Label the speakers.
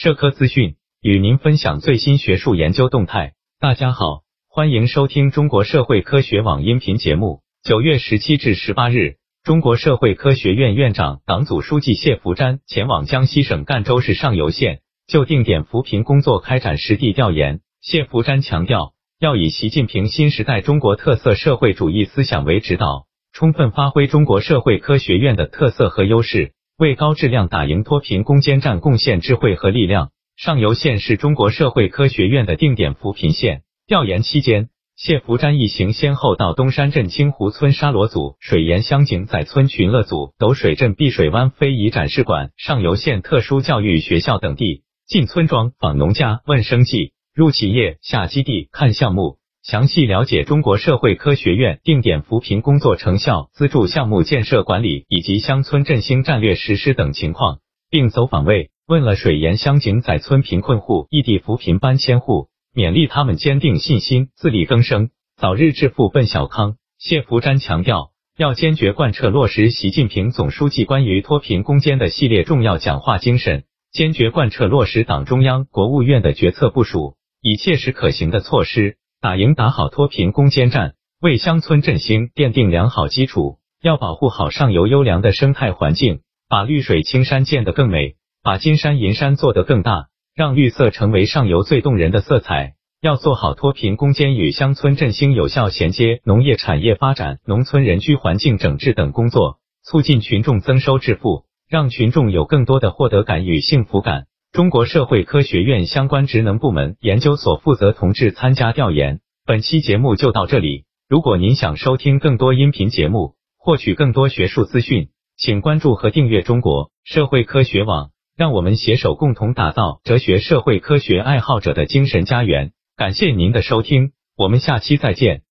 Speaker 1: 社科资讯与您分享最新学术研究动态。大家好，欢迎收听中国社会科学网音频节目。九月十七至十八日，中国社会科学院院长、党组书记谢伏瞻前往江西省赣州市上犹县，就定点扶贫工作开展实地调研。谢伏瞻强调，要以习近平新时代中国特色社会主义思想为指导，充分发挥中国社会科学院的特色和优势。为高质量打赢脱贫攻坚战贡献智慧和力量。上游县是中国社会科学院的定点扶贫县。调研期间，谢伏瞻一行先后到东山镇清湖村沙罗组、水沿乡井仔村群乐组、斗水镇碧水湾非遗展示馆、上游县特殊教育学校等地，进村庄访农家问生计，入企业下基地看项目。详细了解中国社会科学院定点扶贫工作成效、资助项目建设管理以及乡村振兴战略实施等情况，并走访慰问了水沿乡井仔村贫困户异地扶贫搬迁户，勉励他们坚定信心、自力更生，早日致富奔小康。谢伏瞻强调，要坚决贯彻落实习近平总书记关于脱贫攻坚的系列重要讲话精神，坚决贯彻落实党中央、国务院的决策部署，以切实可行的措施。打赢打好脱贫攻坚战，为乡村振兴奠定良好基础。要保护好上游优良的生态环境，把绿水青山建得更美，把金山银山做得更大，让绿色成为上游最动人的色彩。要做好脱贫攻坚与乡村振兴有效衔接、农业产业发展、农村人居环境整治等工作，促进群众增收致富，让群众有更多的获得感与幸福感。中国社会科学院相关职能部门、研究所负责同志参加调研。本期节目就到这里。如果您想收听更多音频节目，获取更多学术资讯，请关注和订阅中国社会科学网。让我们携手共同打造哲学社会科学爱好者的精神家园。感谢您的收听，我们下期再见。